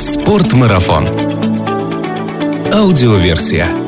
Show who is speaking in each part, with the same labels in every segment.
Speaker 1: Спортмарафон. Аудиоверсия.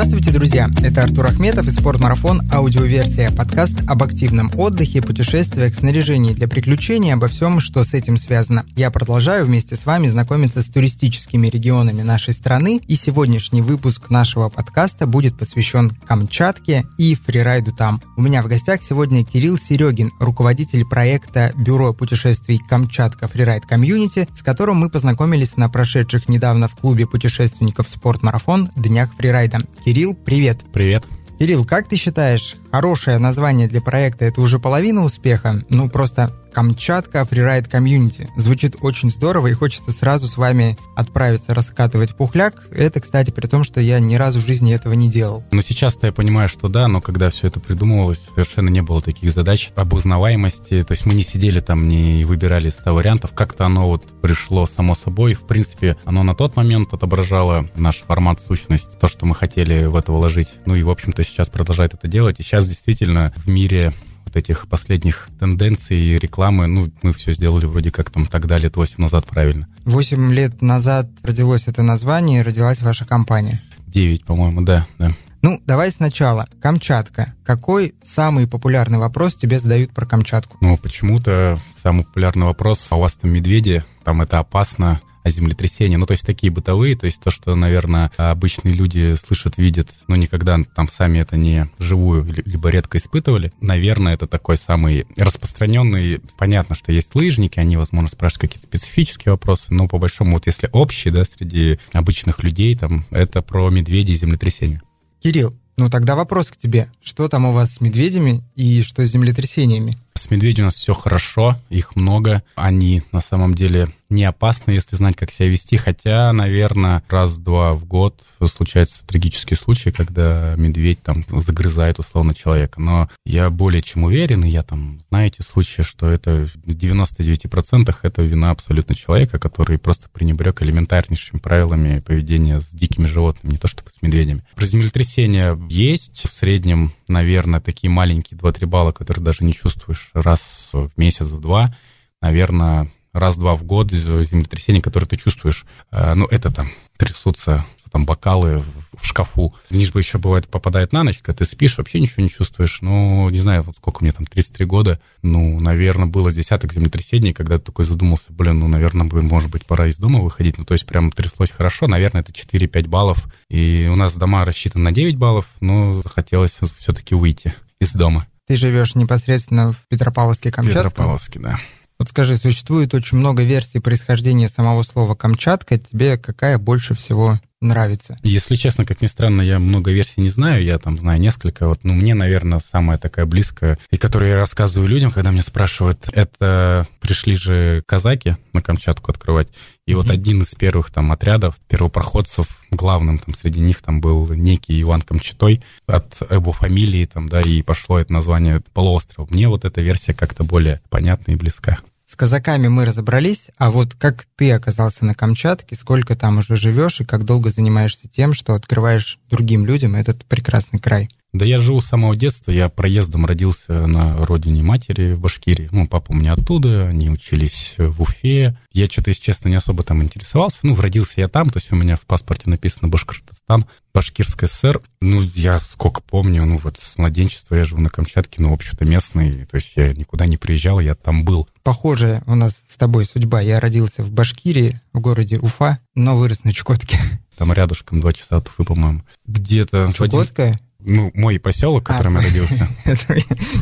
Speaker 2: Здравствуйте, друзья! Это Артур Ахметов и «Спортмарафон» аудиоверсия, подкаст об активном отдыхе, путешествиях, снаряжении для приключений, обо всем, что с этим связано. Я продолжаю вместе с вами знакомиться с туристическими регионами нашей страны, и сегодняшний выпуск нашего подкаста будет посвящен Камчатке и фрирайду там. У меня в гостях сегодня Кирилл Серегин, руководитель проекта Бюро путешествий Kamchatka Freeride Community, с которым мы познакомились на прошедших недавно в клубе путешественников «Спортмарафон» Днях фрирайда. Кирилл, привет.
Speaker 3: Привет.
Speaker 2: Кирилл, как ты считаешь, хорошее название для проекта это уже половина успеха? Ну, просто Kamchatka Freeride Community. Звучит очень здорово и хочется сразу с вами отправиться раскатывать пухляк. Это, кстати, при том, что я ни разу в жизни этого не делал.
Speaker 3: Ну, сейчас-то я понимаю, что да, но когда все это придумывалось, совершенно не было таких задач об узнаваемости. То есть мы не сидели там, не выбирали 100 вариантов. Как-то оно вот пришло само собой. В принципе, оно на тот момент отображало наш формат, сущность, то, что мы хотели в это вложить. Ну и, в общем-то, сейчас продолжает это делать. И сейчас действительно в мире вот этих последних тенденций рекламы, ну, мы все сделали вроде как там тогда, лет 8 назад правильно.
Speaker 2: 8 лет назад родилось это название, родилась ваша компания.
Speaker 3: 9, по-моему, да, да.
Speaker 2: Ну, давай сначала. Камчатка. Какой самый популярный вопрос тебе задают про Камчатку?
Speaker 3: Ну, почему-то самый популярный вопрос, а у вас там медведи, там это опасно, землетрясения, ну, то есть такие бытовые, то есть то, что, наверное, обычные люди слышат, видят, но никогда там сами это не живую, либо редко испытывали. Наверное, это такой самый распространенный. Понятно, что есть лыжники, они, возможно, спрашивают какие-то специфические вопросы, но по большому, вот если общий, да, среди обычных людей, там, это про медведей и землетрясения.
Speaker 2: Кирилл, ну тогда вопрос к тебе. Что там у вас с медведями и что с землетрясениями?
Speaker 3: С медведями у нас все хорошо, их много. Они на самом деле не опасны, если знать, как себя вести. Хотя, наверное, раз-два в год случаются трагические случаи, когда медведь там загрызает условно человека. Но я более чем уверен, и я там знаю эти случаи, что это в 99% это вина абсолютно человека, который просто пренебрег элементарнейшими правилами поведения с дикими животными, не то чтобы с медведями. Про землетрясения есть в среднем, наверное, такие маленькие 2-3 балла, которые даже не чувствуешь раз в месяц, в два. Наверное, раз-два в год землетрясение, которое ты чувствуешь. Э, ну, это там трясутся там бокалы в шкафу. Лишь бы еще бывает попадает на ночь, когда ты спишь, вообще ничего не чувствуешь. Ну, не знаю, вот сколько мне там, 33 года. Ну, наверное, было с десяток землетрясений, когда ты такой задумался, блин, ну, наверное, бы, может быть, пора из дома выходить. Ну, то есть прям тряслось хорошо. Наверное, это 4-5 баллов. И у нас дома рассчитаны на 9 баллов, но захотелось все-таки выйти из дома.
Speaker 2: Ты живешь непосредственно в Петропавловске-Камчатском?
Speaker 3: Петропавловске, да.
Speaker 2: Вот скажи, существует очень много версий происхождения самого слова «Камчатка». Тебе какая больше всего нравится?
Speaker 3: Если честно, как ни странно, я много версий не знаю, я там знаю несколько. Вот, ну, мне, наверное, самая такая близкая, и которую я рассказываю людям, когда меня спрашивают, это пришли же казаки на Камчатку открывать, и mm-hmm. вот один из первых там отрядов первопроходцев, главным там среди них там был некий Иван Камчатой от его фамилии там, да, и пошло это название полуострова. Мне вот эта версия как-то более понятна и близка.
Speaker 2: С казаками мы разобрались, а вот как ты оказался на Камчатке, сколько там уже живешь и как долго занимаешься тем, что открываешь другим людям этот прекрасный край?
Speaker 3: Да я живу с самого детства, я проездом родился на родине матери в Башкирии. Ну, папа у меня оттуда, они учились в Уфе. Я что-то, если честно, не особо там интересовался. Ну, родился я там, то есть у меня в паспорте написано Башкортостан, Башкирская ССР. Ну, я сколько помню, ну, вот с младенчества я живу на Камчатке, ну, в общем-то, местный, то есть я никуда не приезжал, я там был.
Speaker 2: Похожая у нас с тобой судьба. Я родился в Башкирии, в городе Уфа, но вырос на Чукотке.
Speaker 3: Там рядышком, два часа от Уфы, по-моему. Где-то...
Speaker 2: Чукотка?
Speaker 3: Ну, мой поселок, в котором а, я родился.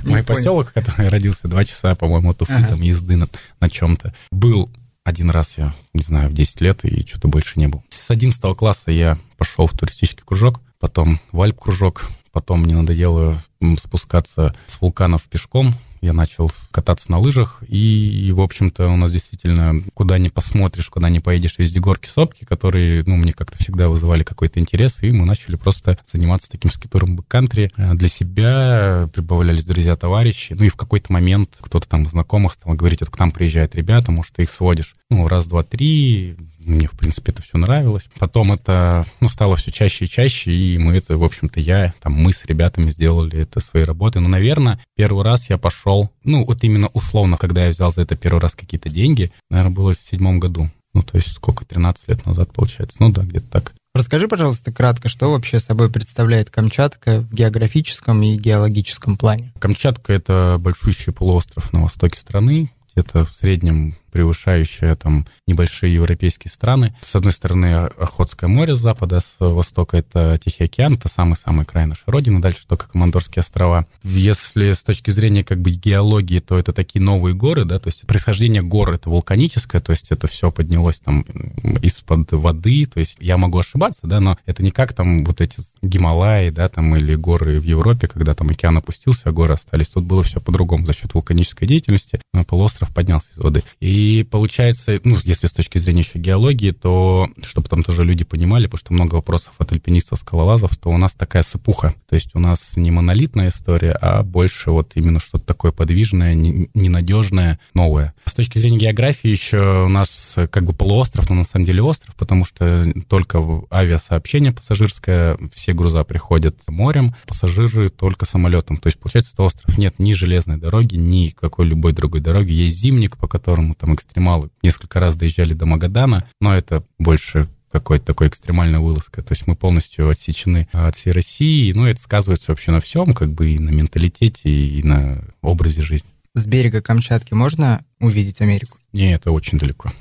Speaker 3: Мой поселок, в котором я родился, два часа, по-моему, от Уфы, там езды на, на чем-то. Был один раз я, не знаю, в 10 лет, и что-то больше не был. С 11 класса я пошел в туристический кружок, потом в Альп-кружок, потом мне надоело спускаться с вулканов пешком, я начал кататься на лыжах, и, в общем-то, у нас действительно, куда ни посмотришь, куда ни поедешь, везде горки, сопки, которые, ну, мне как-то всегда вызывали какой-то интерес, и мы начали просто заниматься таким скитуром бэккантри. Э, для себя прибавлялись друзья, товарищи, ну, и в какой-то момент кто-то там знакомых стал говорить, вот к нам приезжают ребята, может, ты их сводишь. Ну, раз, два, три, мне, в принципе, это все нравилось. Потом это ну, стало все чаще и чаще, и мы это, в общем-то, я, там, мы с ребятами сделали это своей работой. Но, наверное, первый раз я пошел, ну, вот именно условно, когда я взял за это первый раз какие-то деньги, наверное, было в седьмом году. Ну, то есть сколько, 13 лет назад, получается. Ну да, где-то так.
Speaker 2: Расскажи, пожалуйста, кратко, что вообще собой представляет Камчатка в географическом и геологическом плане?
Speaker 3: Камчатка — это большущий полуостров на востоке страны, где-то в среднем превышающая там небольшие европейские страны. С одной стороны, Охотское море с запада, с востока это Тихий океан, это самый-самый край нашей родины, дальше только Командорские острова. Если с точки зрения как бы геологии, то это такие новые горы, да, то есть происхождение гор это вулканическое, то есть это все поднялось там из-под воды, то есть я могу ошибаться, да, но это не как там вот эти Гималаи, да, там или горы в Европе, когда там океан опустился, а горы остались. Тут было все по-другому за счет вулканической деятельности, полуостров поднялся из воды. И и получается, ну, если с точки зрения еще геологии, то, чтобы там тоже люди понимали, потому что много вопросов от альпинистов, скалолазов, то у нас такая сыпуха. То есть у нас не монолитная история, а больше вот именно что-то такое подвижное, ненадежное, новое. С точки зрения географии еще у нас как бы полуостров, но на самом деле остров, потому что только авиасообщение пассажирское, все груза приходят морем, пассажиры только самолетом. То есть, получается, это остров. Нет ни железной дороги, ни какой любой другой дороги. Есть зимник, по которому экстремалы несколько раз доезжали до Магадана, но это больше какой-то такой экстремальной вылазкой. То есть мы полностью отсечены от всей России, ну, это сказывается вообще на всем, как бы и на менталитете, и на образе жизни.
Speaker 2: С берега Камчатки можно увидеть Америку?
Speaker 3: Не, это очень далеко.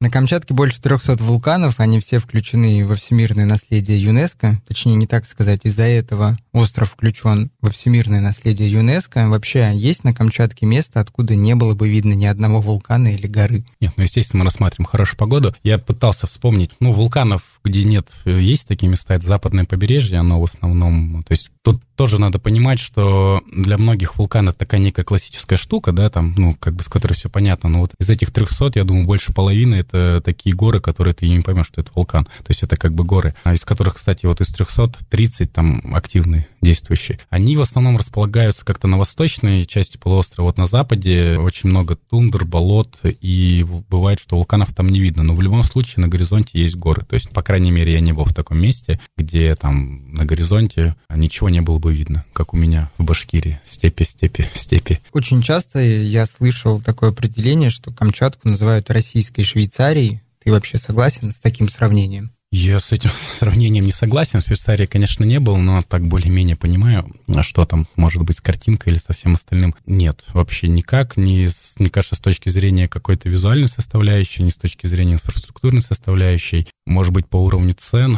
Speaker 2: На Камчатке больше 300 вулканов, они все включены во всемирное наследие ЮНЕСКо. Точнее, не так сказать, из-за этого остров включен во всемирное наследие ЮНЕСКо. Вообще, есть на Камчатке место, откуда не было бы видно ни одного вулкана или горы?
Speaker 3: Нет, ну, естественно, мы рассматриваем хорошую погоду. Я пытался вспомнить, ну, вулканов, где нет, есть такие места, это западное побережье, оно в основном, то есть тут тоже надо понимать, что для многих вулкан это такая некая классическая штука, да, там, ну, как бы с которой все понятно, но вот из этих 300, я думаю, больше половины это такие горы, которые ты не поймешь, что это вулкан. То есть это как бы горы, а из которых, кстати, вот из 330 там активные, действующие. Они в основном располагаются как-то на восточной части полуострова, вот на западе очень много тундр, болот, и бывает, что вулканов там не видно, но в любом случае на горизонте есть горы. То есть, по крайней мере, я не был в таком месте, где там на горизонте ничего не было бы видно, как у меня в Башкирии. Степи, степи, степи.
Speaker 2: Очень часто я слышал такое определение, что Камчатку называют российской Швейцарией. Ты вообще согласен с таким сравнением?
Speaker 3: Я с этим сравнением не согласен. В Швейцарии, конечно, не был, но так более-менее понимаю, что там может быть с картинкой или со всем остальным. Нет, вообще никак. Не, мне кажется, с точки зрения какой-то визуальной составляющей, ни с точки зрения инфраструктурной составляющей может быть, по уровню цен,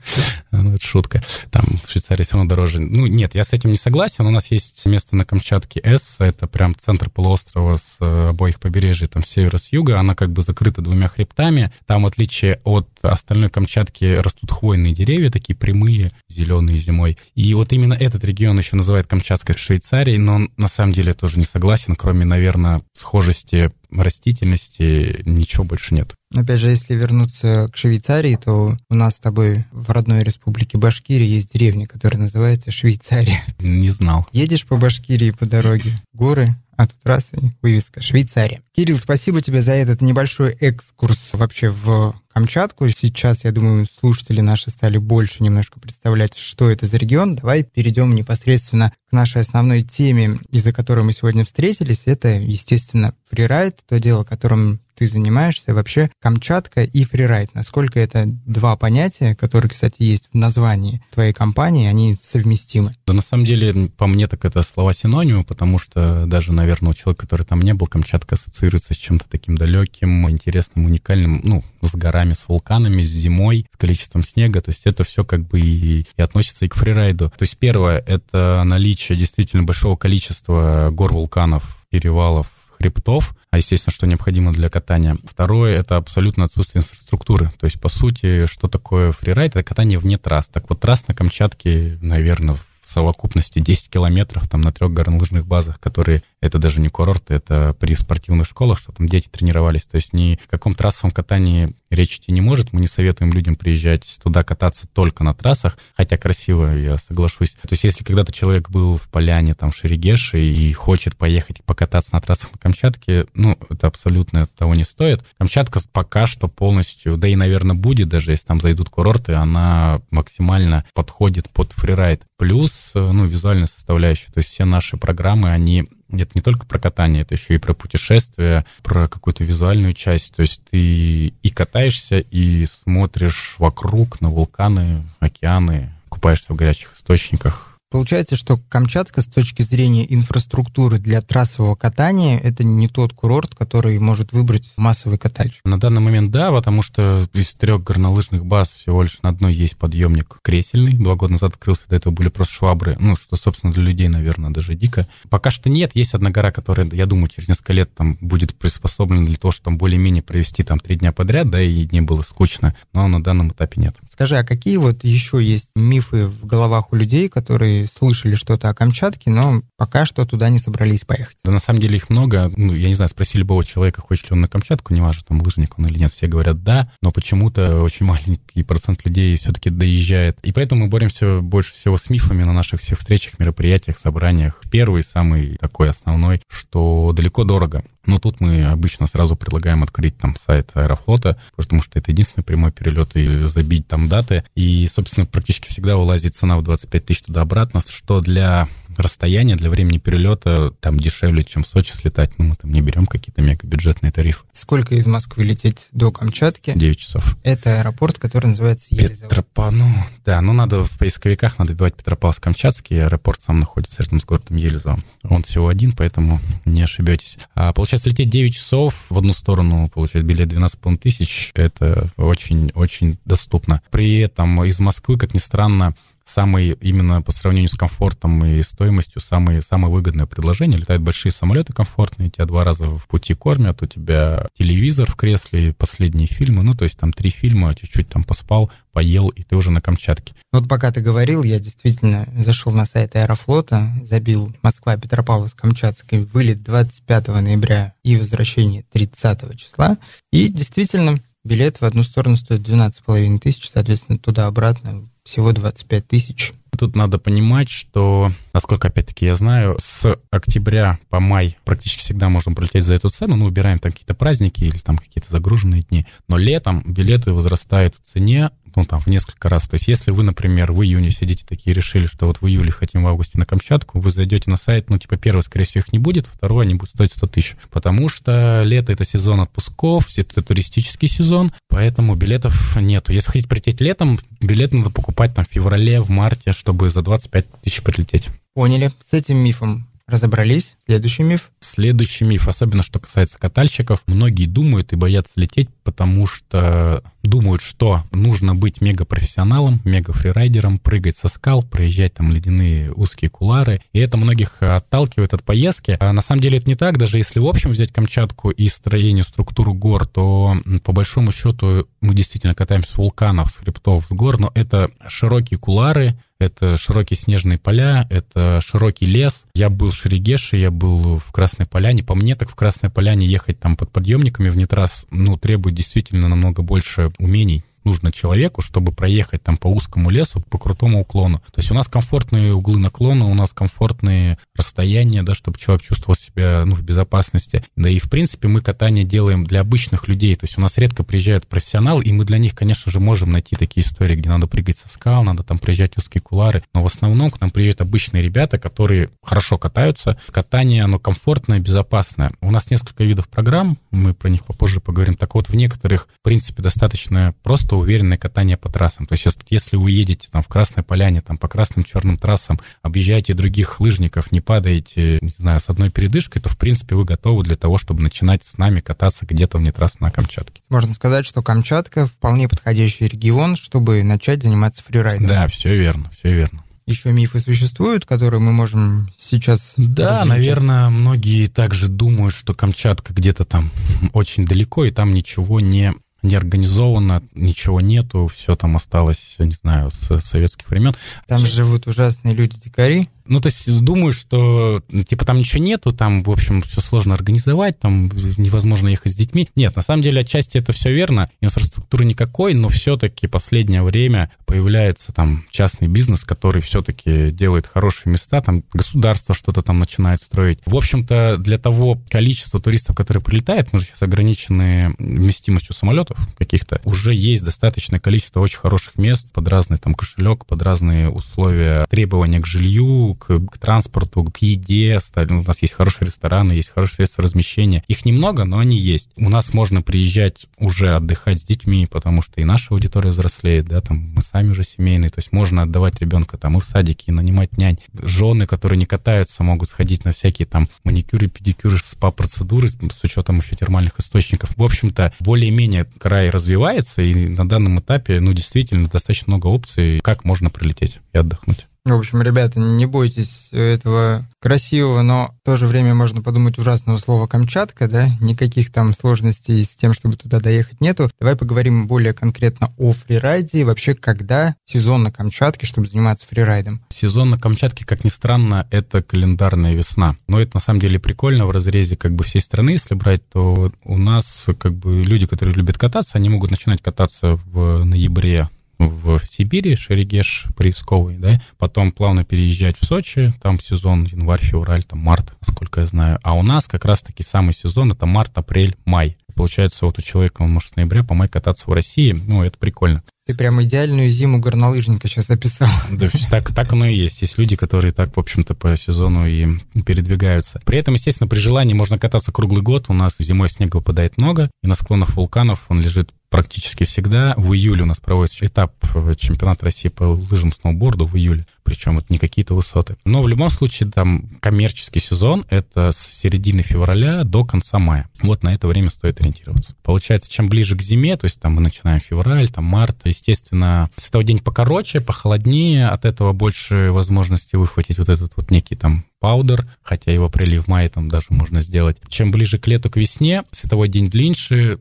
Speaker 3: ну, это шутка, там в Швейцарии все равно дороже. Ну, нет, я с этим не согласен. У нас есть место на Камчатке С, это прям центр полуострова с э, обоих побережий, там, с севера, с юга. Она как бы закрыта двумя хребтами. Там, в отличие от остальной Камчатки, растут хвойные деревья, такие прямые, зеленые зимой. И вот именно этот регион еще называют Камчатской Швейцарией, но на самом деле тоже не согласен, кроме, наверное, схожести растительности ничего больше нет.
Speaker 2: Опять же, если вернуться к Швейцарии, то у нас с тобой в родной республике Башкирия есть деревня, которая называется Швейцария.
Speaker 3: Не знал.
Speaker 2: Едешь по Башкирии по дороге, горы, а тут раз и вывеска «Швейцария». Кирилл, спасибо тебе за этот небольшой экскурс вообще в Камчатку. Сейчас, я думаю, слушатели наши стали больше немножко представлять, что это за регион. Давай перейдем непосредственно к нашей основной теме, из-за которой мы сегодня встретились. Это, естественно, фрирайд, то дело, которым ты занимаешься, вообще Камчатка и фрирайд. Насколько это два понятия, которые, кстати, есть в названии твоей компании, они совместимы?
Speaker 3: Да, на самом деле, по мне, так это слова синонимы, потому что даже, наверное, у человека, который там не был, Камчатка ассоциируется с чем-то таким далеким, интересным, уникальным, ну, с горами, с вулканами, с зимой, с количеством снега. То есть это все как бы и, и относится и к фрирайду. То есть первое — это наличие действительно большого количества гор, вулканов, перевалов, хребтов, а естественно, что необходимо для катания. Второе — это абсолютно отсутствие инфраструктуры. То есть, по сути, что такое фрирайд? Это катание вне трасс. Так вот, трасс на Камчатке, наверное, в в совокупности 10 километров там на трех горнолыжных базах, которые это даже не курорт, это при спортивных школах, что там дети тренировались. То есть ни о каком трассовом катании речь идти не может. Мы не советуем людям приезжать туда кататься только на трассах, хотя красиво, я соглашусь. То есть если когда-то человек был в поляне, там, в Шерегеше и хочет поехать покататься на трассах на Камчатке, ну, это абсолютно того не стоит. Камчатка пока что полностью, да и, наверное, будет, даже если там зайдут курорты, она максимально подходит под фрирайд. Плюс, ну, визуальная составляющая. То есть все наши программы, они это не только про катание, это еще и про путешествия, про какую-то визуальную часть. То есть ты и катаешься, и смотришь вокруг на вулканы, океаны, купаешься в горячих источниках,
Speaker 2: Получается, что Камчатка с точки зрения инфраструктуры для трассового катания это не тот курорт, который может выбрать массовый катальщик.
Speaker 3: На данный момент да, потому что из трех горнолыжных баз всего лишь на одной есть подъемник кресельный. Два года назад открылся, до этого были просто швабры. Ну, что, собственно, для людей, наверное, даже дико. Пока что нет. Есть одна гора, которая, я думаю, через несколько лет там будет приспособлена для того, чтобы там более-менее провести там три дня подряд, да, и не было скучно. Но на данном этапе нет.
Speaker 2: Скажи, а какие вот еще есть мифы в головах у людей, которые слышали что-то о Камчатке, но пока что туда не собрались поехать.
Speaker 3: Да, на самом деле их много. Ну, я не знаю, спросили любого человека, хочет ли он на Камчатку, неважно, там лыжник он или нет, все говорят да, но почему-то очень маленький процент людей все-таки доезжает. И поэтому мы боремся больше всего с мифами на наших всех встречах, мероприятиях, собраниях. Первый, самый такой основной, что далеко дорого. Но тут мы обычно сразу предлагаем открыть там сайт Аэрофлота, потому что это единственный прямой перелет, и забить там даты. И, собственно, практически всегда вылазит цена в 25 тысяч туда-обратно, что для расстояние для времени перелета там дешевле, чем в Сочи слетать. Ну, мы там не берем какие-то мегабюджетные тарифы.
Speaker 2: Сколько из Москвы лететь до Камчатки?
Speaker 3: 9 часов.
Speaker 2: Это аэропорт, который называется
Speaker 3: Елизавета. Петропа, ну, да, ну надо в поисковиках надо бивать Петропавловск-Камчатский, аэропорт сам находится рядом с городом Елизово. Он всего один, поэтому не ошибетесь. А получается, лететь 9 часов в одну сторону, получать билет 12,5 тысяч, это очень-очень доступно. При этом из Москвы, как ни странно, самый, именно по сравнению с комфортом и стоимостью, самое, самое выгодное предложение. Летают большие самолеты комфортные, тебя два раза в пути кормят, у тебя телевизор в кресле, последние фильмы, ну, то есть там три фильма, чуть-чуть там поспал, поел, и ты уже на Камчатке.
Speaker 2: Вот пока ты говорил, я действительно зашел на сайт Аэрофлота, забил Москва, Петропавловск-Камчатский, вылет 25 ноября и возвращение 30 числа, и действительно билет в одну сторону стоит 12,5 тысяч, соответственно, туда-обратно всего 25 тысяч.
Speaker 3: Тут надо понимать, что, насколько, опять-таки, я знаю, с октября по май практически всегда можем пролететь за эту цену, ну, убираем там какие-то праздники или там какие-то загруженные дни, но летом билеты возрастают в цене ну, там, в несколько раз. То есть, если вы, например, в июне сидите такие, решили, что вот в июле хотим в августе на Камчатку, вы зайдете на сайт, ну, типа, первый, скорее всего, их не будет, второй, они будут стоить 100 тысяч. Потому что лето — это сезон отпусков, это туристический сезон, поэтому билетов нету. Если хотите прилететь летом, билет надо покупать там в феврале, в марте, чтобы за 25 тысяч прилететь.
Speaker 2: Поняли. С этим мифом разобрались. Следующий миф.
Speaker 3: Следующий миф, особенно что касается катальщиков. Многие думают и боятся лететь, потому что думают, что нужно быть мега-профессионалом, мега-фрирайдером, прыгать со скал, проезжать там ледяные узкие кулары. И это многих отталкивает от поездки. А на самом деле это не так. Даже если в общем взять Камчатку и строение, структуру гор, то по большому счету мы действительно катаемся с вулканов, с хребтов, с гор, но это широкие кулары, это широкие снежные поля, это широкий лес. Я был в Шерегеше, я был в Красной Поляне. По мне, так в Красной Поляне ехать там под подъемниками в нетрас, ну, требует действительно намного больше умений, нужно человеку, чтобы проехать там по узкому лесу, по крутому уклону. То есть у нас комфортные углы наклона, у нас комфортные расстояния, да, чтобы человек чувствовал себя ну, в безопасности. Да и, в принципе, мы катание делаем для обычных людей. То есть у нас редко приезжают профессионалы, и мы для них, конечно же, можем найти такие истории, где надо прыгать со скал, надо там приезжать узкие кулары. Но в основном к нам приезжают обычные ребята, которые хорошо катаются. Катание, оно комфортное, безопасное. У нас несколько видов программ, мы про них попозже поговорим. Так вот, в некоторых, в принципе, достаточно просто просто уверенное катание по трассам. То есть если вы едете там в Красной Поляне, там по красным черным трассам, объезжаете других лыжников, не падаете, не знаю, с одной передышкой, то в принципе вы готовы для того, чтобы начинать с нами кататься где-то вне трассы на Камчатке.
Speaker 2: Можно сказать, что Камчатка вполне подходящий регион, чтобы начать заниматься фрирайдом.
Speaker 3: Да, все верно, все верно
Speaker 2: еще мифы существуют, которые мы можем сейчас...
Speaker 3: Да, развить? наверное, многие также думают, что Камчатка где-то там очень далеко, и там ничего не неорганизованно, ничего нету, все там осталось, не знаю, с советских времен.
Speaker 2: Там живут ужасные люди-дикари.
Speaker 3: Ну, то есть думаю, что, типа, там ничего нету, там, в общем, все сложно организовать, там невозможно ехать с детьми. Нет, на самом деле, отчасти это все верно, инфраструктуры никакой, но все-таки последнее время появляется там частный бизнес, который все-таки делает хорошие места, там государство что-то там начинает строить. В общем-то, для того количества туристов, которые прилетают, мы же сейчас ограничены вместимостью самолетов каких-то, уже есть достаточное количество очень хороших мест под разный там кошелек, под разные условия требования к жилью, к, к транспорту, к еде. У нас есть хорошие рестораны, есть хорошие средства размещения. Их немного, но они есть. У нас можно приезжать уже отдыхать с детьми, потому что и наша аудитория взрослеет, да, там мы сами уже семейные, то есть можно отдавать ребенка там и в садике, и нанимать нянь. Жены, которые не катаются, могут сходить на всякие там маникюры, педикюры, спа-процедуры с учетом еще термальных источников. В общем-то, более-менее край развивается, и на данном этапе, ну, действительно, достаточно много опций, как можно прилететь и отдохнуть.
Speaker 2: В общем, ребята, не бойтесь этого красивого, но в то же время можно подумать ужасного слова Камчатка, да? Никаких там сложностей с тем, чтобы туда доехать нету. Давай поговорим более конкретно о фрирайде. Вообще, когда сезон на Камчатке, чтобы заниматься фрирайдом?
Speaker 3: Сезон на Камчатке, как ни странно, это календарная весна. Но это на самом деле прикольно в разрезе как бы всей страны, если брать, то у нас как бы люди, которые любят кататься, они могут начинать кататься в ноябре в Сибири, Шерегеш, Поисковый, да, потом плавно переезжать в Сочи, там сезон январь, февраль, там март, сколько я знаю. А у нас как раз-таки самый сезон это март, апрель, май. Получается, вот у человека он может с ноября по май кататься в России, ну, это прикольно.
Speaker 2: Ты прям идеальную зиму горнолыжника сейчас описал.
Speaker 3: Да, так, так оно и есть. Есть люди, которые так, в общем-то, по сезону и передвигаются. При этом, естественно, при желании можно кататься круглый год. У нас зимой снега выпадает много, и на склонах вулканов он лежит практически всегда. В июле у нас проводится этап э, чемпионата России по лыжам сноуборду в июле, причем это не какие-то высоты. Но в любом случае там коммерческий сезон — это с середины февраля до конца мая. Вот на это время стоит ориентироваться. Получается, чем ближе к зиме, то есть там мы начинаем февраль, там март, естественно, световой день покороче, похолоднее, от этого больше возможности выхватить вот этот вот некий там паудер, хотя и в апреле в мае там даже можно сделать. Чем ближе к лету, к весне, световой день длиннее,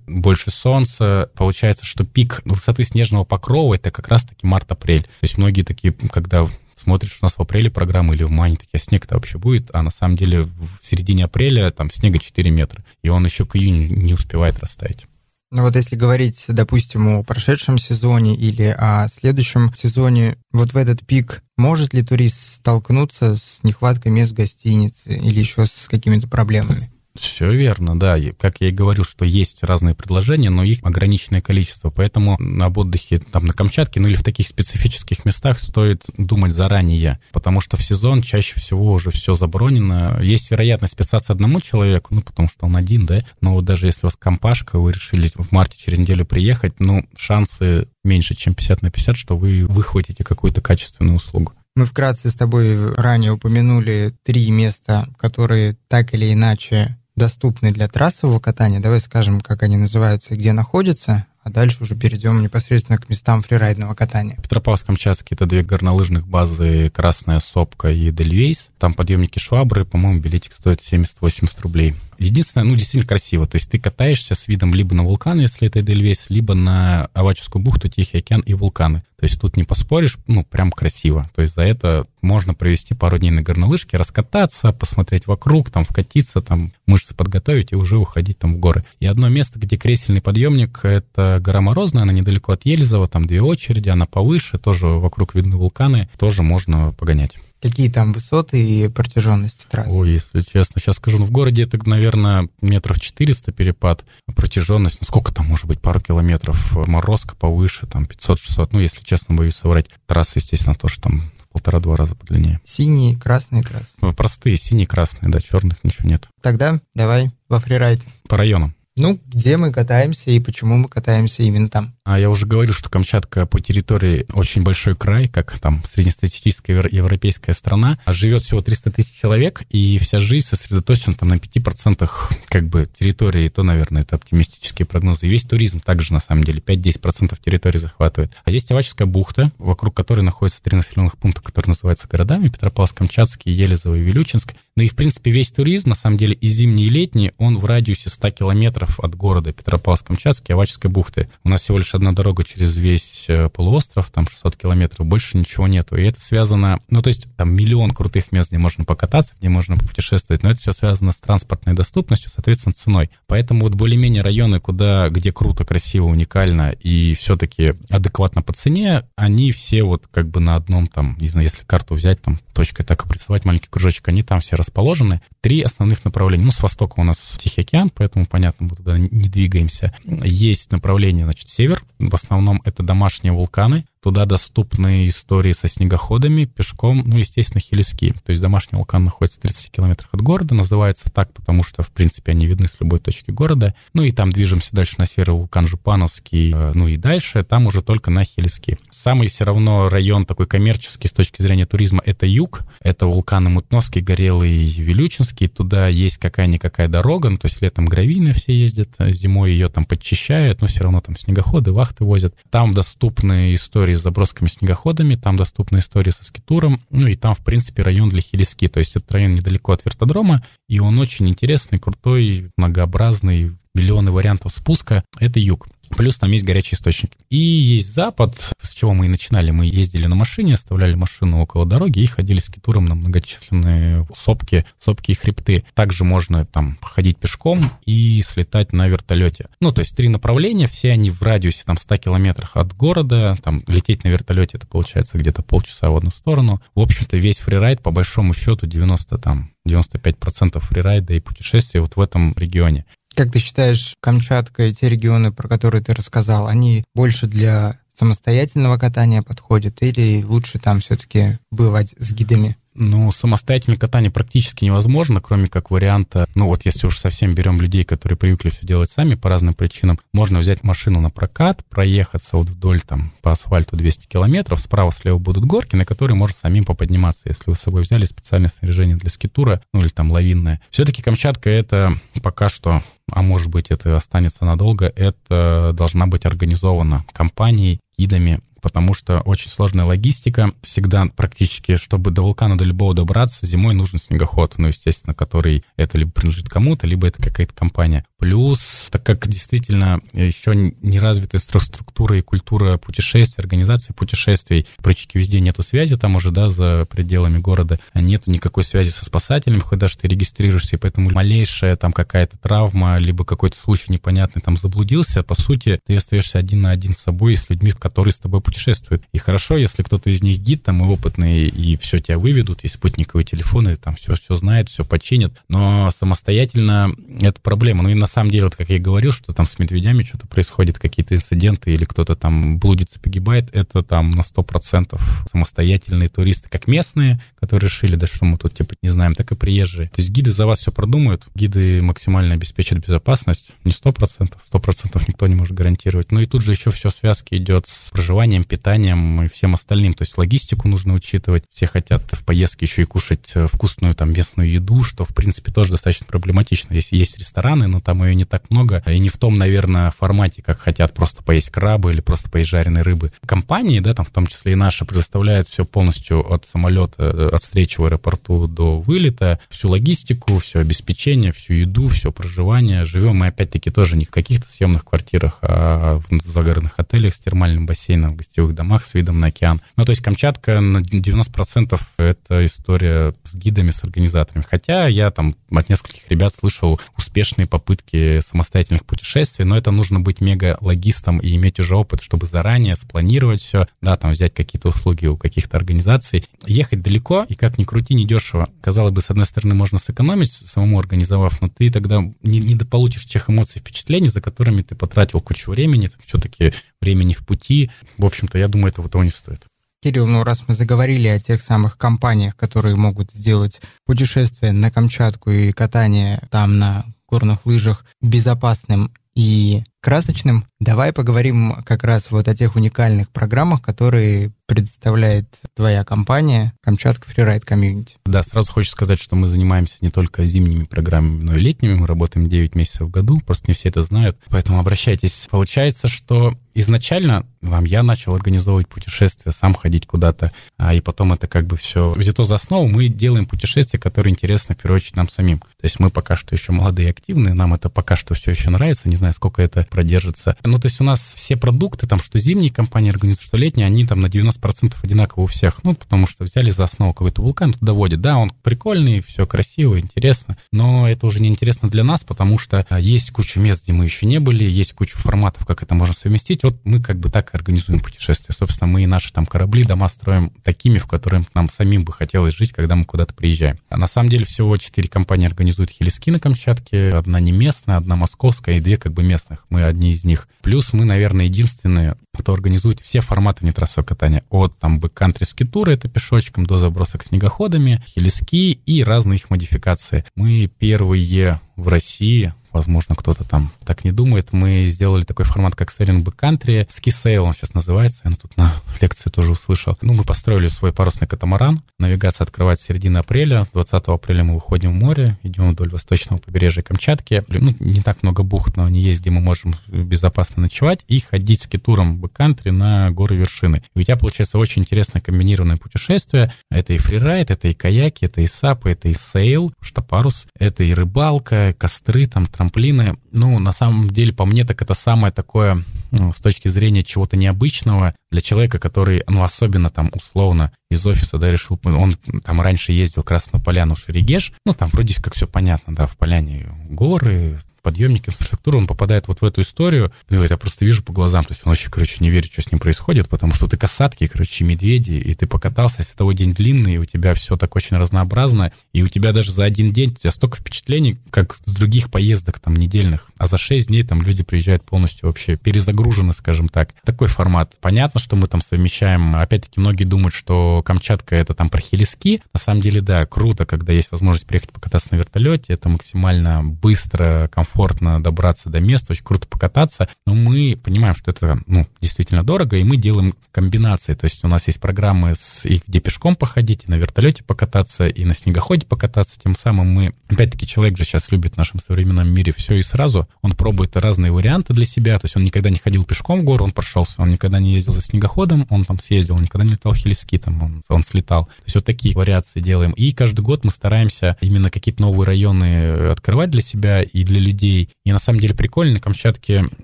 Speaker 3: больше солнца. Получается, что пик высоты снежного покрова это как раз-таки март-апрель. То есть многие такие, когда смотришь у нас в апреле программы или в мае, такие, а снег-то вообще будет? А на самом деле в середине апреля там снега 4 метра, и он еще к июню не успевает растаять.
Speaker 2: Ну вот если говорить, допустим, о прошедшем сезоне или о следующем сезоне, вот в этот пик может ли турист столкнуться с нехваткой мест в гостинице или еще с какими-то проблемами?
Speaker 3: Все верно, да. Как я и говорил, что есть разные предложения, но их ограниченное количество. Поэтому об отдыхе там на Камчатке, ну или в таких специфических местах стоит думать заранее, потому что в сезон чаще всего уже все забронено. Есть вероятность писаться одному человеку, ну потому что он один, да, но вот даже если у вас компашка, вы решили в марте через неделю приехать, ну шансы меньше, чем 50 на 50, что вы выхватите какую-то качественную услугу.
Speaker 2: Мы вкратце с тобой ранее упомянули три места, которые так или иначе доступны для трассового катания. Давай скажем, как они называются и где находятся, а дальше уже перейдем непосредственно к местам фрирайдного катания.
Speaker 3: Петропавловск-Камчатский — это две горнолыжных базы «Красная сопка» и «Дельвейс». Там подъемники «Швабры», по-моему, билетик стоит 70-80 рублей. Единственное, ну, действительно красиво. То есть ты катаешься с видом либо на вулкан, если это Эдельвейс, либо на Аваческую бухту, Тихий океан и вулканы. То есть тут не поспоришь, ну, прям красиво. То есть за это можно провести пару дней на горнолыжке, раскататься, посмотреть вокруг, там, вкатиться, там, мышцы подготовить и уже уходить там в горы. И одно место, где кресельный подъемник, это гора Морозная, она недалеко от Елизова, там две очереди, она повыше, тоже вокруг видны вулканы, тоже можно погонять.
Speaker 2: Какие там высоты и протяженности трасс?
Speaker 3: Ой, если честно, сейчас скажу, ну, в городе это, наверное, метров 400 перепад, а протяженность, ну, сколько там может быть, пару километров, морозка повыше, там, 500-600, ну, если честно, боюсь соврать. Трасса, естественно, тоже там полтора-два раза подлиннее.
Speaker 2: Синие, красные трассы?
Speaker 3: Ну, простые, синие, красные, да, черных ничего нет.
Speaker 2: Тогда давай во фрирайд.
Speaker 3: По районам.
Speaker 2: Ну, где мы катаемся и почему мы катаемся именно там?
Speaker 3: А я уже говорил, что Камчатка по территории очень большой край, как там среднестатистическая европейская страна. А живет всего 300 тысяч человек, и вся жизнь сосредоточена там на 5% как бы территории, и то, наверное, это оптимистические прогнозы. И весь туризм также, на самом деле, 5-10% территории захватывает. А есть Авачская бухта, вокруг которой находятся три населенных пункта, которые называются городами, Петропавловск-Камчатский, Елизово и Вилючинск. Ну и, в принципе, весь туризм, на самом деле, и зимний, и летний, он в радиусе 100 километров от города Петропавловск-Камчатский, Авачской бухты. У нас всего лишь одна дорога через весь э, полуостров, там 600 километров, больше ничего нету. И это связано, ну, то есть там миллион крутых мест, где можно покататься, где можно путешествовать, но это все связано с транспортной доступностью, соответственно, ценой. Поэтому вот более-менее районы, куда, где круто, красиво, уникально и все-таки адекватно по цене, они все вот как бы на одном там, не знаю, если карту взять, там точкой так и прицеловать маленький кружочек, они там все расположены. Три основных направления. Ну, с востока у нас Тихий океан, поэтому, понятно, мы туда не двигаемся. Есть направление, значит, север. В основном это домашние вулканы. Туда доступны истории со снегоходами, пешком, ну, естественно, хелиски. То есть домашний вулкан находится в 30 километрах от города, называется так, потому что, в принципе, они видны с любой точки города. Ну и там движемся дальше на север, вулкан Жупановский, э, ну и дальше, там уже только на хелиски. Самый все равно район такой коммерческий с точки зрения туризма — это юг. Это вулканы Мутновский, Горелый, Вилючинский. Туда есть какая-никакая дорога, ну, то есть летом гравийные все ездят, зимой ее там подчищают, но все равно там снегоходы, вахты возят. Там доступны истории истории с забросками снегоходами, там доступны истории со скитуром, ну и там, в принципе, район для хелиски, то есть этот район недалеко от вертодрома, и он очень интересный, крутой, многообразный, миллионы вариантов спуска. Это юг. Плюс там есть горячий источник. И есть запад, с чего мы и начинали. Мы ездили на машине, оставляли машину около дороги и ходили с китуром на многочисленные сопки, сопки и хребты. Также можно там ходить пешком и слетать на вертолете. Ну, то есть три направления, все они в радиусе там 100 километрах от города. Там лететь на вертолете это получается где-то полчаса в одну сторону. В общем-то, весь фрирайд по большому счету 90 там 95% фрирайда и путешествия вот в этом регионе.
Speaker 2: Как ты считаешь, Камчатка и те регионы, про которые ты рассказал, они больше для самостоятельного катания подходят или лучше там все-таки бывать с гидами?
Speaker 3: Ну, самостоятельное катание практически невозможно, кроме как варианта, ну вот если уж совсем берем людей, которые привыкли все делать сами по разным причинам, можно взять машину на прокат, проехаться вот вдоль там по асфальту 200 километров, справа-слева будут горки, на которые можно самим поподниматься, если вы с собой взяли специальное снаряжение для скитура, ну или там лавинное. Все-таки Камчатка это пока что а может быть это останется надолго, это должна быть организована компанией, гидами, потому что очень сложная логистика. Всегда практически, чтобы до вулкана, до любого добраться, зимой нужен снегоход, ну, естественно, который это либо принадлежит кому-то, либо это какая-то компания. Плюс, так как действительно еще не развита структура и культура путешествий, организации путешествий, практически везде нету связи там уже, да, за пределами города, нету никакой связи со спасателями, хоть даже ты регистрируешься, и поэтому малейшая там какая-то травма, либо какой-то случай непонятный там заблудился, по сути, ты остаешься один на один с собой и с людьми, которые с тобой путешествуют. И хорошо, если кто-то из них гид там и опытный, и все тебя выведут, и спутниковые телефоны, там все, все знает, все починят, но самостоятельно это проблема. Ну и на самом деле, вот как я и говорил, что там с медведями что-то происходит, какие-то инциденты, или кто-то там блудится, погибает, это там на 100% самостоятельные туристы, как местные, которые решили, да что мы тут типа не знаем, так и приезжие. То есть гиды за вас все продумают, гиды максимально обеспечат безопасность, не 100%, 100% никто не может гарантировать. Ну и тут же еще все в связке идет с проживанием, питанием и всем остальным. То есть логистику нужно учитывать. Все хотят в поездке еще и кушать э, вкусную там местную еду, что в принципе тоже достаточно проблематично. Если есть рестораны, но там ее не так много, и не в том, наверное, формате, как хотят просто поесть крабы или просто поесть жареной рыбы. Компании, да, там в том числе и наши, предоставляют все полностью от самолета, э, от встречи в аэропорту до вылета, всю логистику, все обеспечение, всю еду, все проживание. Живем мы опять-таки тоже не в каких-то съемных квартирах, а в загородных отелях с термальным бассейном, гостевых домах с видом на океан. Ну, то есть Камчатка на 90% это история с гидами, с организаторами. Хотя я там от нескольких ребят слышал успешные попытки самостоятельных путешествий, но это нужно быть мега-логистом и иметь уже опыт, чтобы заранее спланировать все, да, там взять какие-то услуги у каких-то организаций. Ехать далеко, и как ни крути, не дешево. Казалось бы, с одной стороны, можно сэкономить, самому организовав, но ты тогда не, не дополучишь тех эмоций, впечатлений, за которыми ты потратил кучу времени, все-таки времени в пути. В общем-то, я думаю, этого того не стоит.
Speaker 2: Кирилл, ну раз мы заговорили о тех самых компаниях, которые могут сделать путешествие на Камчатку и катание там на горных лыжах безопасным и красочным. Давай поговорим как раз вот о тех уникальных программах, которые предоставляет твоя компания Камчатка Freeride Community.
Speaker 3: Да, сразу хочу сказать, что мы занимаемся не только зимними программами, но и летними. Мы работаем 9 месяцев в году, просто не все это знают. Поэтому обращайтесь. Получается, что изначально вам я начал организовывать путешествия, сам ходить куда-то, а и потом это как бы все взято за основу. Мы делаем путешествия, которые интересны, в первую очередь, нам самим. То есть мы пока что еще молодые и активные, нам это пока что все еще нравится, не знаю, сколько это продержится. Ну, то есть у нас все продукты, там, что зимние компании организуют, что летние, они там на 90% одинаково у всех. Ну, потому что взяли за основу какой-то вулкан, туда водят. Да, он прикольный, все красиво, интересно, но это уже не интересно для нас, потому что а, есть куча мест, где мы еще не были, есть куча форматов, как это можно совместить. Вот мы как бы так организуем путешествия. Собственно, мы и наши там корабли, дома строим такими, в которых нам самим бы хотелось жить, когда мы куда-то приезжаем. А на самом деле всего четыре компании организуют хелиски на Камчатке. Одна не местная, одна московская и две как бы местных. Мы одни из них. Плюс мы, наверное, единственные, кто организует все форматы внетрассового катания. От там бэккантри скитуры, это пешочком, до забросок снегоходами, хелиски и разные их модификации. Мы первые в России возможно, кто-то там так не думает. Мы сделали такой формат, как Sailing Backcountry. Ski Sail он сейчас называется. Я тут на лекции тоже услышал. Ну, мы построили свой парусный катамаран. Навигация открывается середина апреля. 20 апреля мы выходим в море, идем вдоль восточного побережья Камчатки. Ну, не так много бухт, но они есть, где мы можем безопасно ночевать и ходить скитуром backcountry на горы вершины. И у тебя получается очень интересное комбинированное путешествие. Это и фрирайд, это и каяки, это и сапы, это и sail, что парус, это и рыбалка, костры, там, трамплины. Ну, на самом деле, по мне, так это самое такое ну, с точки зрения чего-то необычного для человека, который, ну, особенно там условно из офиса, да, решил, он там раньше ездил раз на поляну Шерегеш, ну, там вроде как все понятно, да, в поляне горы, подъемник, инфраструктура, он попадает вот в эту историю. Ну, я просто вижу по глазам, то есть он вообще, короче, не верит, что с ним происходит, потому что ты касатки, короче, медведи, и ты покатался, световой день длинный, и у тебя все так очень разнообразно, и у тебя даже за один день у тебя столько впечатлений, как с других поездок там недельных, а за шесть дней там люди приезжают полностью вообще перезагружены, скажем так. Такой формат. Понятно, что мы там совмещаем, опять-таки многие думают, что Камчатка это там про хелиски, на самом деле, да, круто, когда есть возможность приехать покататься на вертолете, это максимально быстро, комфортно, комфортно добраться до места, очень круто покататься, но мы понимаем, что это ну, действительно дорого, и мы делаем комбинации. То есть у нас есть программы, с, и где пешком походить, и на вертолете покататься, и на снегоходе покататься. Тем самым мы, опять-таки, человек же сейчас любит в нашем современном мире все и сразу. Он пробует разные варианты для себя. То есть он никогда не ходил пешком в гору, он прошелся, он никогда не ездил за снегоходом, он там съездил, он никогда не летал хелиски, там он, он слетал. То есть вот такие вариации делаем. И каждый год мы стараемся именно какие-то новые районы открывать для себя и для людей, людей. И на самом деле прикольно, на Камчатке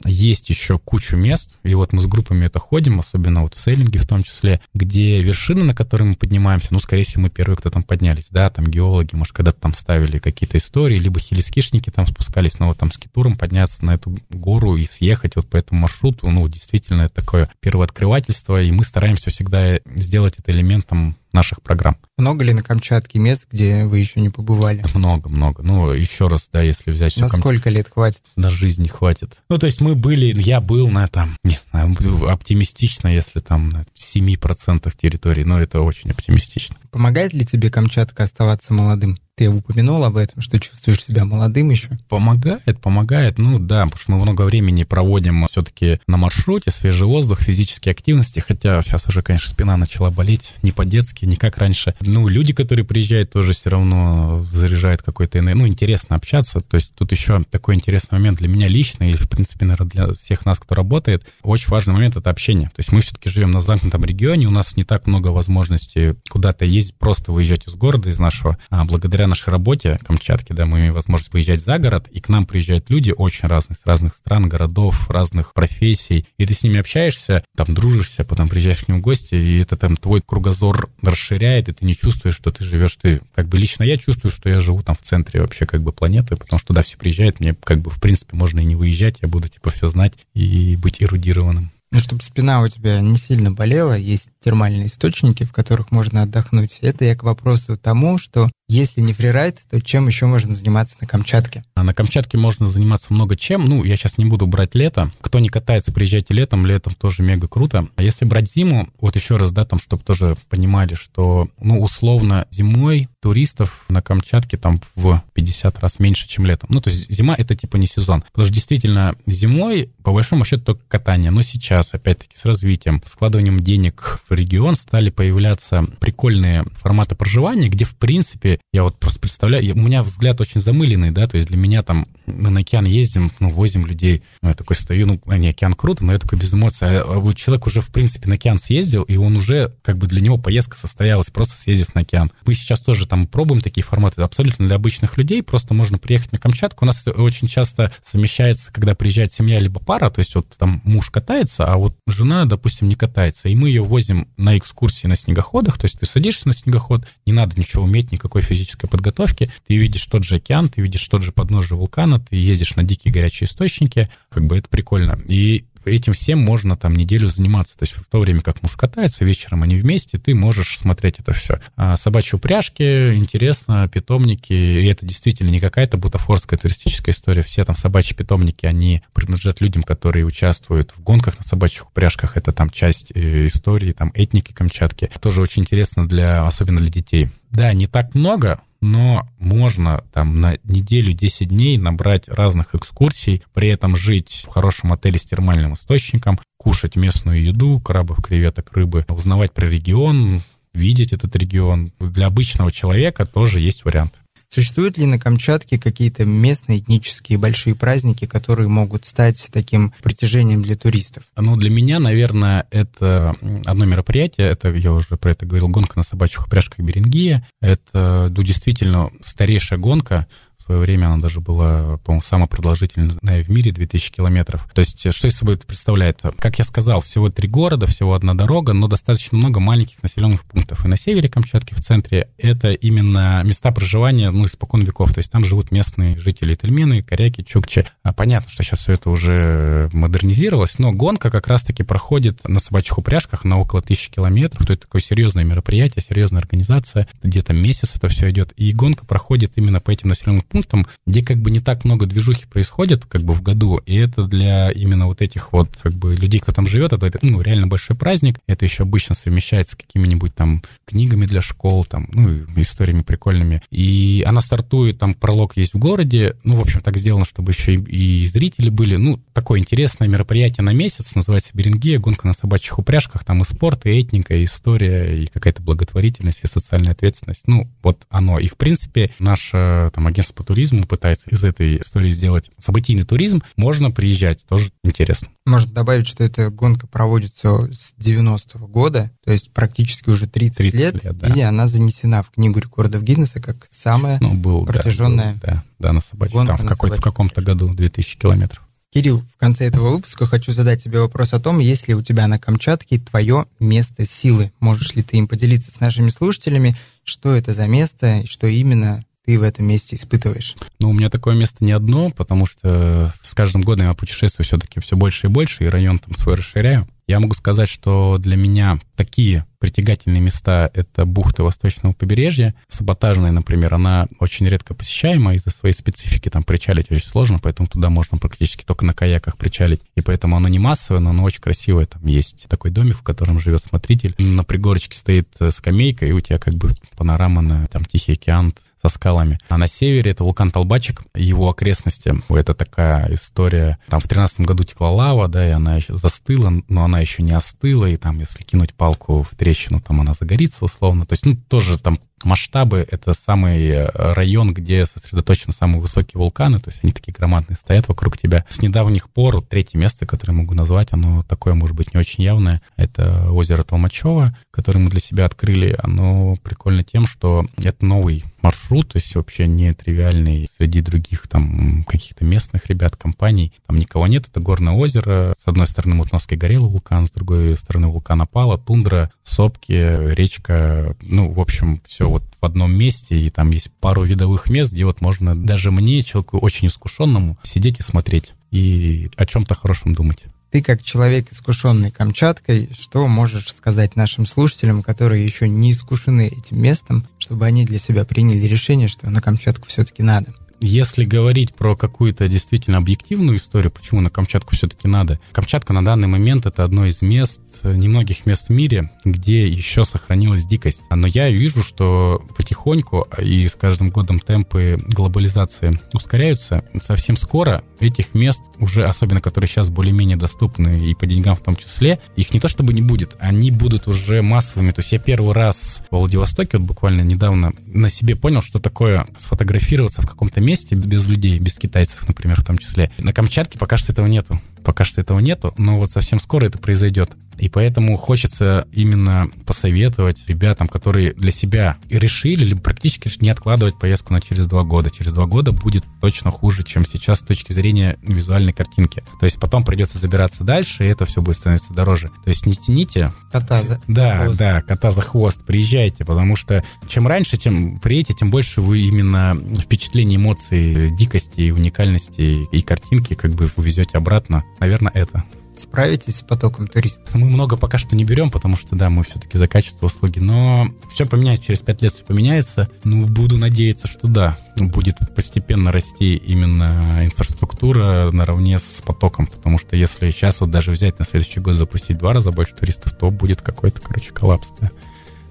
Speaker 3: есть еще кучу мест, и вот мы с группами это ходим, особенно вот в сейлинге в том числе, где вершины, на которые мы поднимаемся, ну, скорее всего, мы первые, кто там поднялись, да, там геологи, может, когда-то там ставили какие-то истории, либо хелискишники там спускались, но вот там с китуром подняться на эту гору и съехать вот по этому маршруту, ну, действительно, это такое первооткрывательство, и мы стараемся всегда сделать это элементом наших программ.
Speaker 2: Много ли на Камчатке мест, где вы еще не побывали?
Speaker 3: Много, много. Ну, еще раз, да, если взять...
Speaker 2: На сколько лет хватит?
Speaker 3: На жизнь хватит. Ну, то есть мы были, я был на там, не знаю, оптимистично, если там на 7% территории, но это очень оптимистично.
Speaker 2: Помогает ли тебе Камчатка оставаться молодым? Ты упомянул об этом, что чувствуешь себя молодым еще?
Speaker 3: Помогает, помогает. Ну да, потому что мы много времени проводим все-таки на маршруте, свежий воздух, физические активности, хотя сейчас уже, конечно, спина начала болеть не по-детски, не как раньше. Ну, люди, которые приезжают, тоже все равно заряжают какой-то энергию. Ну, интересно общаться. То есть тут еще такой интересный момент для меня лично и, в принципе, наверное, для всех нас, кто работает. Очень важный момент — это общение. То есть мы все-таки живем на замкнутом регионе, у нас не так много возможностей куда-то ездить, просто выезжать из города, из нашего, а благодаря благодаря нашей работе Камчатки, да, мы имеем возможность выезжать за город, и к нам приезжают люди очень разных, с разных стран, городов, разных профессий, и ты с ними общаешься, там дружишься, потом приезжаешь к ним в гости, и это там твой кругозор расширяет, и ты не чувствуешь, что ты живешь, ты, как бы лично я чувствую, что я живу там в центре вообще как бы планеты, потому что туда все приезжают, мне как бы в принципе можно и не выезжать, я буду типа все знать и быть эрудированным.
Speaker 2: Ну, чтобы спина у тебя не сильно болела, есть термальные источники, в которых можно отдохнуть. Это я к вопросу тому, что Если не фрирайд, то чем еще можно заниматься на Камчатке?
Speaker 3: А на Камчатке можно заниматься много чем. Ну, я сейчас не буду брать лето. Кто не катается, приезжайте летом. Летом тоже мега круто. А если брать зиму, вот еще раз, да, там, чтобы тоже понимали, что, ну, условно, зимой туристов на Камчатке там в 50 раз меньше, чем летом. Ну, то есть зима — это типа не сезон. Потому что действительно зимой, по большому счету, только катание. Но сейчас, опять-таки, с развитием, складыванием денег в регион стали появляться прикольные форматы проживания, где, в принципе, я вот просто представляю, у меня взгляд очень замыленный, да, то есть для меня там мы на океан ездим, ну, возим людей, ну, я такой стою, ну, не, океан круто, но я такой без эмоций. А, а человек уже, в принципе, на океан съездил, и он уже, как бы для него поездка состоялась, просто съездив на океан. Мы сейчас тоже там пробуем такие форматы, абсолютно для обычных людей, просто можно приехать на Камчатку. У нас очень часто совмещается, когда приезжает семья либо пара, то есть вот там муж катается, а вот жена, допустим, не катается, и мы ее возим на экскурсии на снегоходах, то есть ты садишься на снегоход, не надо ничего уметь, никакой физической подготовки, ты видишь тот же океан, ты видишь тот же подножие вулкана, ты ездишь на дикие горячие источники, как бы это прикольно. И этим всем можно там неделю заниматься. То есть в то время, как муж катается, вечером они вместе, ты можешь смотреть это все. А собачьи упряжки, интересно, питомники, и это действительно не какая-то бутафорская туристическая история. Все там собачьи питомники, они принадлежат людям, которые участвуют в гонках на собачьих упряжках. Это там часть э, истории, там этники Камчатки. Тоже очень интересно для, особенно для детей. Да, не так много, но можно там на неделю 10 дней набрать разных экскурсий, при этом жить в хорошем отеле с термальным источником, кушать местную еду, крабов, креветок, рыбы, узнавать про регион, видеть этот регион. Для обычного человека тоже есть вариант.
Speaker 2: Существуют ли на Камчатке какие-то местные этнические большие праздники, которые могут стать таким притяжением для туристов?
Speaker 3: Ну, для меня, наверное, это одно мероприятие, это, я уже про это говорил, гонка на собачьих упряжках Берингия. Это, ну, действительно старейшая гонка, свое время она даже была, по-моему, самая продолжительная в мире, 2000 километров. То есть что из собой это представляет? Как я сказал, всего три города, всего одна дорога, но достаточно много маленьких населенных пунктов. И на севере Камчатки, в центре, это именно места проживания, ну, испокон веков. То есть там живут местные жители Тельмены, Коряки, Чукчи. А понятно, что сейчас все это уже модернизировалось, но гонка как раз-таки проходит на собачьих упряжках на около тысячи километров. То есть такое серьезное мероприятие, серьезная организация. Где-то месяц это все идет. И гонка проходит именно по этим населенным пунктам пунктам, где как бы не так много движухи происходит как бы в году, и это для именно вот этих вот как бы людей, кто там живет, это ну, реально большой праздник. Это еще обычно совмещается с какими-нибудь там книгами для школ, там, ну, историями прикольными. И она стартует, там пролог есть в городе, ну, в общем, так сделано, чтобы еще и, и зрители были. Ну, такое интересное мероприятие на месяц, называется Берингия, гонка на собачьих упряжках, там и спорт, и этника, и история, и какая-то благотворительность, и социальная ответственность. Ну, вот оно. И, в принципе, наше там агентство туризму пытается из этой истории сделать событийный туризм, можно приезжать, тоже интересно.
Speaker 2: Можно добавить, что эта гонка проводится с 90-го года, то есть практически уже 30, 30 лет, лет да. и она занесена в книгу рекордов Гиннесса как самая ну, был, протяженная
Speaker 3: да, был, да, да, на собачьей, там в, какой-то, в каком-то году 2000 километров.
Speaker 2: Кирилл, в конце этого выпуска хочу задать тебе вопрос о том, есть ли у тебя на Камчатке твое место силы. Можешь ли ты им поделиться с нашими слушателями, что это за место и что именно ты в этом месте испытываешь?
Speaker 3: Ну, у меня такое место не одно, потому что с каждым годом я путешествую все-таки все больше и больше, и район там свой расширяю. Я могу сказать, что для меня такие притягательные места — это бухты восточного побережья. Саботажная, например, она очень редко посещаема из-за своей специфики. Там причалить очень сложно, поэтому туда можно практически только на каяках причалить. И поэтому оно не массовое, но оно очень красивое. Там есть такой домик, в котором живет смотритель. На пригорочке стоит э, скамейка, и у тебя как бы панорама на там Тихий океан, со скалами. А на севере это вулкан Толбачик, его окрестности. Это такая история. Там в 13 году текла лава, да, и она еще застыла, но она еще не остыла, и там, если кинуть палку в трещину, там она загорится условно. То есть, ну, тоже там масштабы — это самый э, район, где сосредоточены самые высокие вулканы, то есть они такие громадные стоят вокруг тебя. С недавних пор третье место, которое могу назвать, оно такое, может быть, не очень явное, это озеро Толмачево, которое мы для себя открыли. Оно прикольно тем, что это новый маршрут, то есть вообще не тривиальный среди других там каких-то местных ребят, компаний. Там никого нет, это горное озеро. С одной стороны Мутновский горелый вулкан, с другой стороны вулкан Апала, тундра, сопки, речка. Ну, в общем, все вот в одном месте, и там есть пару видовых мест, где вот можно даже мне, человеку очень искушенному, сидеть и смотреть, и о чем-то хорошем думать.
Speaker 2: Ты как человек, искушенный Камчаткой, что можешь сказать нашим слушателям, которые еще не искушены этим местом, чтобы они для себя приняли решение, что на Камчатку все-таки надо?
Speaker 3: Если говорить про какую-то действительно объективную историю, почему на Камчатку все-таки надо, Камчатка на данный момент это одно из мест, немногих мест в мире, где еще сохранилась дикость. Но я вижу, что потихоньку и с каждым годом темпы глобализации ускоряются. Совсем скоро этих мест уже, особенно которые сейчас более-менее доступны и по деньгам в том числе, их не то чтобы не будет, они будут уже массовыми. То есть я первый раз в Владивостоке, вот буквально недавно, на себе понял, что такое сфотографироваться в каком-то месте без людей, без китайцев, например, в том числе. На Камчатке пока что этого нету. Пока что этого нету, но вот совсем скоро это произойдет. И поэтому хочется именно посоветовать ребятам, которые для себя решили, либо практически не откладывать поездку на через два года. Через два года будет точно хуже, чем сейчас с точки зрения визуальной картинки. То есть потом придется забираться дальше, и это все будет становиться дороже. То есть не тяните.
Speaker 2: Кота за
Speaker 3: Да,
Speaker 2: хвост.
Speaker 3: да, кота за хвост. Приезжайте, потому что чем раньше, тем приедете, тем больше вы именно впечатление, эмоций, дикости, уникальности и картинки как бы увезете обратно. Наверное, это
Speaker 2: справитесь с потоком туристов?
Speaker 3: Мы много пока что не берем, потому что, да, мы все-таки за качество услуги, но все поменяется, через пять лет все поменяется. Ну, буду надеяться, что да, будет постепенно расти именно инфраструктура наравне с потоком, потому что если сейчас вот даже взять на следующий год запустить два раза больше туристов, то будет какой-то, короче, коллапс, да.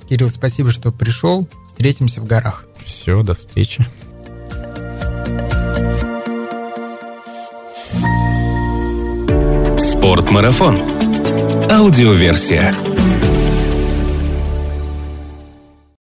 Speaker 2: Кирилл, спасибо, что пришел. Встретимся в горах.
Speaker 3: Все, до встречи.
Speaker 1: Спортмарафон. Аудиоверсия.